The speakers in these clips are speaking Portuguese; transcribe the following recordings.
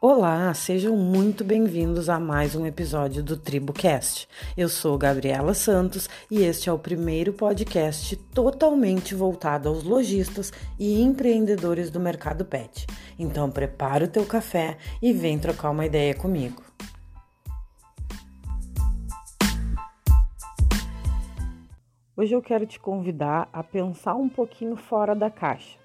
Olá, sejam muito bem-vindos a mais um episódio do TribuCast. Eu sou Gabriela Santos e este é o primeiro podcast totalmente voltado aos lojistas e empreendedores do mercado pet. Então prepara o teu café e vem trocar uma ideia comigo. Hoje eu quero te convidar a pensar um pouquinho fora da caixa.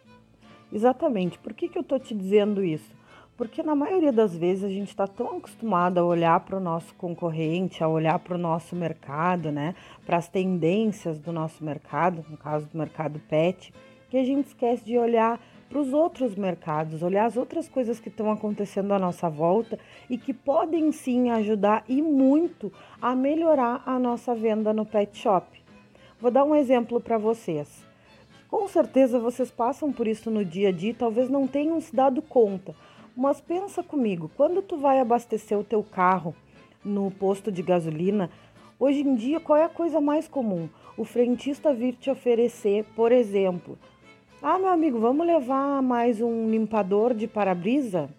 Exatamente, por que, que eu estou te dizendo isso? Porque na maioria das vezes a gente está tão acostumado a olhar para o nosso concorrente, a olhar para o nosso mercado, né? Para as tendências do nosso mercado, no caso do mercado pet, que a gente esquece de olhar para os outros mercados, olhar as outras coisas que estão acontecendo à nossa volta e que podem sim ajudar e muito a melhorar a nossa venda no pet shop. Vou dar um exemplo para vocês. Com certeza vocês passam por isso no dia a dia e talvez não tenham se dado conta mas pensa comigo, quando tu vai abastecer o teu carro no posto de gasolina, hoje em dia qual é a coisa mais comum? O frentista vir te oferecer, por exemplo, ah, meu amigo, vamos levar mais um limpador de para-brisa?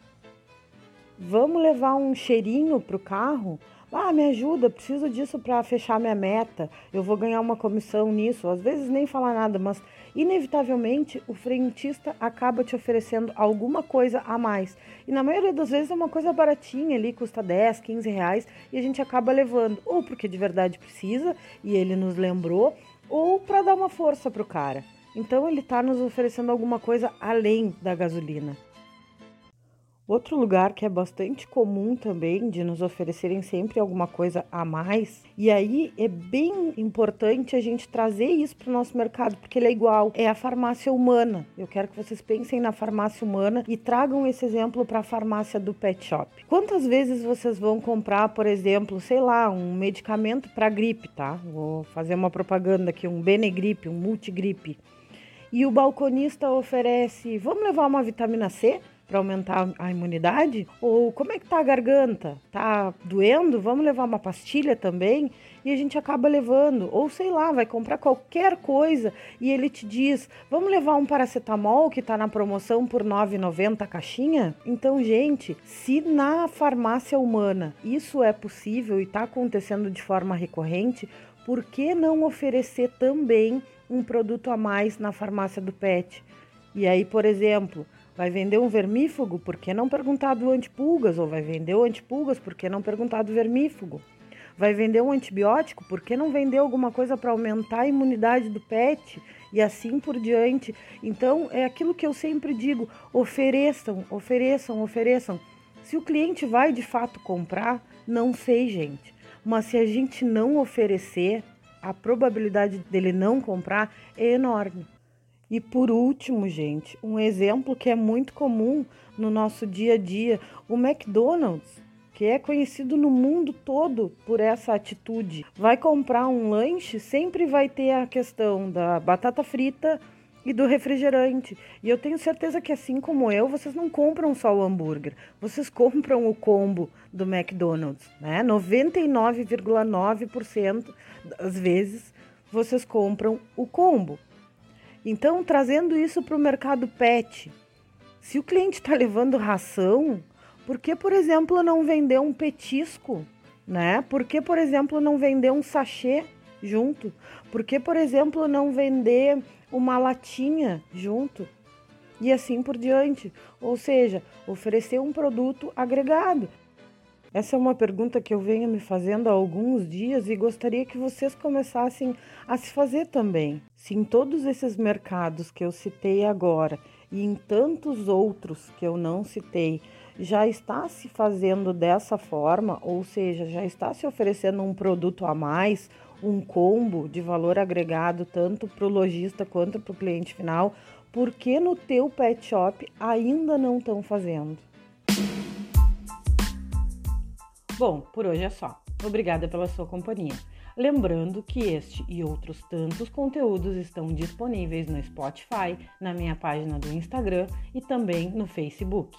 Vamos levar um cheirinho para o carro? Ah, me ajuda, preciso disso para fechar minha meta. Eu vou ganhar uma comissão nisso. Às vezes nem falar nada, mas inevitavelmente o frentista acaba te oferecendo alguma coisa a mais. E na maioria das vezes é uma coisa baratinha ali, custa 10, 15 reais e a gente acaba levando, ou porque de verdade precisa e ele nos lembrou, ou para dar uma força pro cara. Então ele está nos oferecendo alguma coisa além da gasolina. Outro lugar que é bastante comum também de nos oferecerem sempre alguma coisa a mais, e aí é bem importante a gente trazer isso para o nosso mercado, porque ele é igual, é a farmácia humana. Eu quero que vocês pensem na farmácia humana e tragam esse exemplo para a farmácia do pet shop. Quantas vezes vocês vão comprar, por exemplo, sei lá, um medicamento para gripe, tá? Vou fazer uma propaganda aqui, um Benegripe, um Multigripe. E o balconista oferece, vamos levar uma vitamina C? Para aumentar a imunidade? Ou como é que tá a garganta? Tá doendo? Vamos levar uma pastilha também? E a gente acaba levando, ou sei lá, vai comprar qualquer coisa e ele te diz: "Vamos levar um paracetamol que está na promoção por 9,90 a caixinha?". Então, gente, se na farmácia humana isso é possível e está acontecendo de forma recorrente, por que não oferecer também um produto a mais na farmácia do pet? E aí, por exemplo, Vai vender um vermífugo, por que não perguntar do antipulgas? Ou vai vender o antipulgas, por que não perguntar do vermífugo? Vai vender um antibiótico, por que não vender alguma coisa para aumentar a imunidade do pet? E assim por diante. Então, é aquilo que eu sempre digo: ofereçam, ofereçam, ofereçam. Se o cliente vai de fato comprar, não sei, gente. Mas se a gente não oferecer, a probabilidade dele não comprar é enorme. E por último, gente, um exemplo que é muito comum no nosso dia a dia, o McDonald's, que é conhecido no mundo todo por essa atitude. Vai comprar um lanche, sempre vai ter a questão da batata frita e do refrigerante. E eu tenho certeza que assim como eu, vocês não compram só o hambúrguer, vocês compram o combo do McDonald's, né? 99,9% das vezes vocês compram o combo. Então, trazendo isso para o mercado pet, se o cliente está levando ração, por que, por exemplo, não vender um petisco? Né? Por que, por exemplo, não vender um sachê junto? Por que, por exemplo, não vender uma latinha junto? E assim por diante. Ou seja, oferecer um produto agregado. Essa é uma pergunta que eu venho me fazendo há alguns dias e gostaria que vocês começassem a se fazer também. Se em todos esses mercados que eu citei agora e em tantos outros que eu não citei, já está se fazendo dessa forma, ou seja, já está se oferecendo um produto a mais, um combo de valor agregado tanto para o lojista quanto para o cliente final, por que no teu pet shop ainda não estão fazendo? Bom, por hoje é só. Obrigada pela sua companhia. Lembrando que este e outros tantos conteúdos estão disponíveis no Spotify, na minha página do Instagram e também no Facebook.